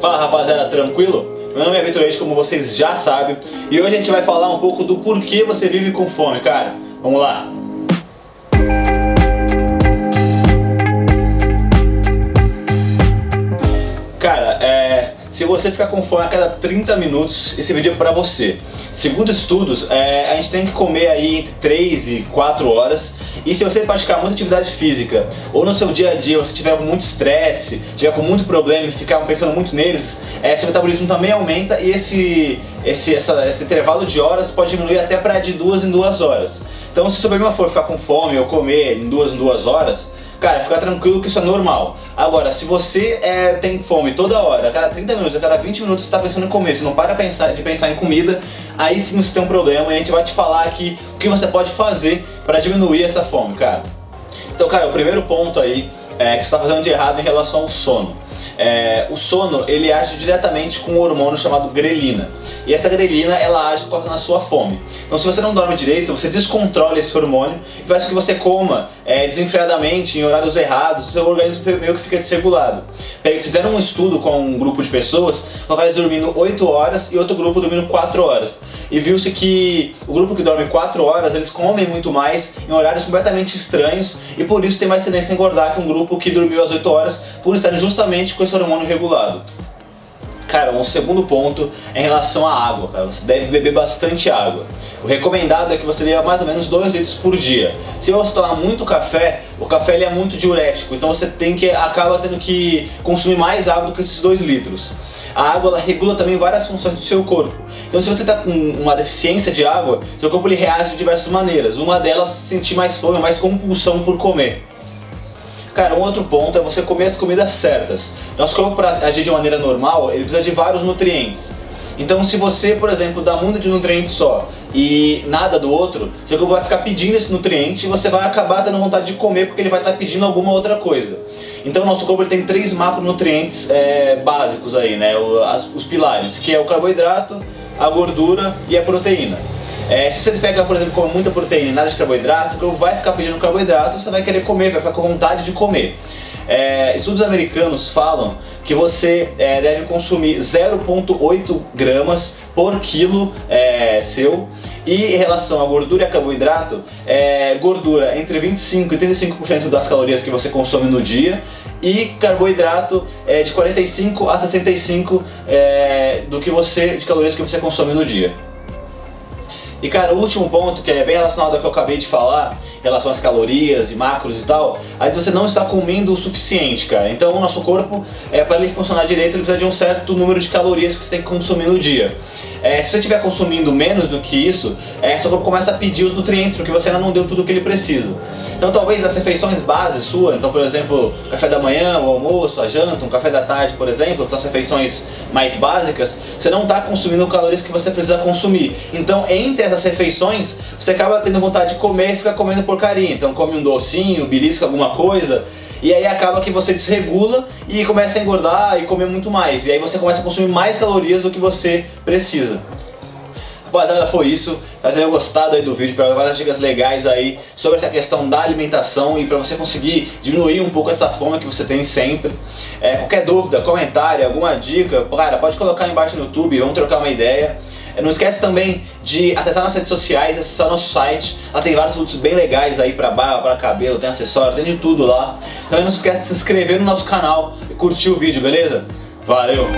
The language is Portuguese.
Fala rapaziada, tranquilo? Meu nome é Vitor Leite, como vocês já sabem, e hoje a gente vai falar um pouco do porquê você vive com fome, cara. Vamos lá! Cara, se você ficar com fome a cada 30 minutos, esse vídeo é pra você. Segundo estudos, é, a gente tem que comer aí entre 3 e 4 horas. E se você praticar muita atividade física, ou no seu dia a dia você tiver muito estresse, tiver com muito problema e ficar pensando muito neles, é, seu metabolismo também aumenta e esse, esse, essa, esse intervalo de horas pode diminuir até para de duas em duas horas. Então se o seu problema for ficar com fome ou comer em duas em duas horas, Cara, fica tranquilo que isso é normal. Agora, se você é, tem fome toda hora, a cada 30 minutos, a cada 20 minutos você está pensando em comer, você não para pensar, de pensar em comida, aí sim você tem um problema e a gente vai te falar aqui o que você pode fazer para diminuir essa fome, cara. Então, cara, o primeiro ponto aí é, que você está fazendo de errado em relação ao sono. É, o sono ele age diretamente com um hormônio chamado grelina e essa grelina ela age na sua fome. Então se você não dorme direito, você descontrola esse hormônio e faz com que você coma é, desenfreadamente em horários errados, o seu organismo meio que fica desregulado. Fizeram um estudo com um grupo de pessoas, colocaram dormindo 8 horas e outro grupo dormindo 4 horas. E viu-se que o grupo que dorme 4 horas, eles comem muito mais em horários completamente estranhos e por isso tem mais tendência a engordar que um grupo que dormiu às 8 horas por estar justamente com esse hormônio regulado. Cara, um segundo ponto é em relação à água, cara. Você deve beber bastante água. O recomendado é que você beba mais ou menos 2 litros por dia. Se você tomar muito café, o café ele é muito diurético, então você tem que acaba tendo que consumir mais água do que esses 2 litros. A água ela regula também várias funções do seu corpo. Então se você está com uma deficiência de água, seu corpo ele reage de diversas maneiras. Uma delas sentir mais fome, mais compulsão por comer. Cara, um outro ponto é você comer as comidas certas. Nosso corpo, para agir de maneira normal, ele precisa de vários nutrientes. Então, se você, por exemplo, dá muito de nutriente só e nada do outro, seu corpo vai ficar pedindo esse nutriente e você vai acabar tendo vontade de comer porque ele vai estar pedindo alguma outra coisa. Então, nosso corpo tem três macronutrientes é, básicos aí, né? os pilares, que é o carboidrato, a gordura e a proteína. É, se você pega, por exemplo, come muita proteína e nada de carboidrato, o corpo vai ficar pedindo carboidrato, você vai querer comer, vai ficar com vontade de comer. É, estudos americanos falam que você é, deve consumir 0,8 gramas por quilo é, seu. E em relação à gordura e a carboidrato, é, gordura entre 25 e 35% das calorias que você consome no dia e carboidrato é, de 45 a 65 é, do que você de calorias que você consome no dia. E cara, o último ponto que é bem relacionado ao que eu acabei de falar, em relação às calorias e macros e tal, vezes você não está comendo o suficiente, cara. Então o nosso corpo, é, para ele funcionar direito, ele precisa de um certo número de calorias que você tem que consumir no dia. É, se você estiver consumindo menos do que isso, é, seu corpo começa a pedir os nutrientes, porque você ainda não deu tudo o que ele precisa. Então talvez as refeições base sua, então por exemplo, café da manhã, o almoço, a janta, um café da tarde, por exemplo, que são as refeições mais básicas, você não está consumindo calorias que você precisa consumir. Então entre essas refeições, você acaba tendo vontade de comer e fica comendo porcaria. Então come um docinho, belisca alguma coisa, e aí acaba que você desregula e começa a engordar e comer muito mais. E aí você começa a consumir mais calorias do que você precisa. Rapaziada, foi isso. Espero tenham gostado aí do vídeo, para várias dicas legais aí sobre essa questão da alimentação e para você conseguir diminuir um pouco essa fome que você tem sempre. É, qualquer dúvida, comentário, alguma dica, cara, pode colocar aí embaixo no YouTube, vamos trocar uma ideia. É, não esquece também de acessar nossas redes sociais, acessar nosso site. Lá tem vários produtos bem legais aí para barba, para cabelo, tem acessório, tem de tudo lá. Então não se esquece de se inscrever no nosso canal e curtir o vídeo, beleza? Valeu!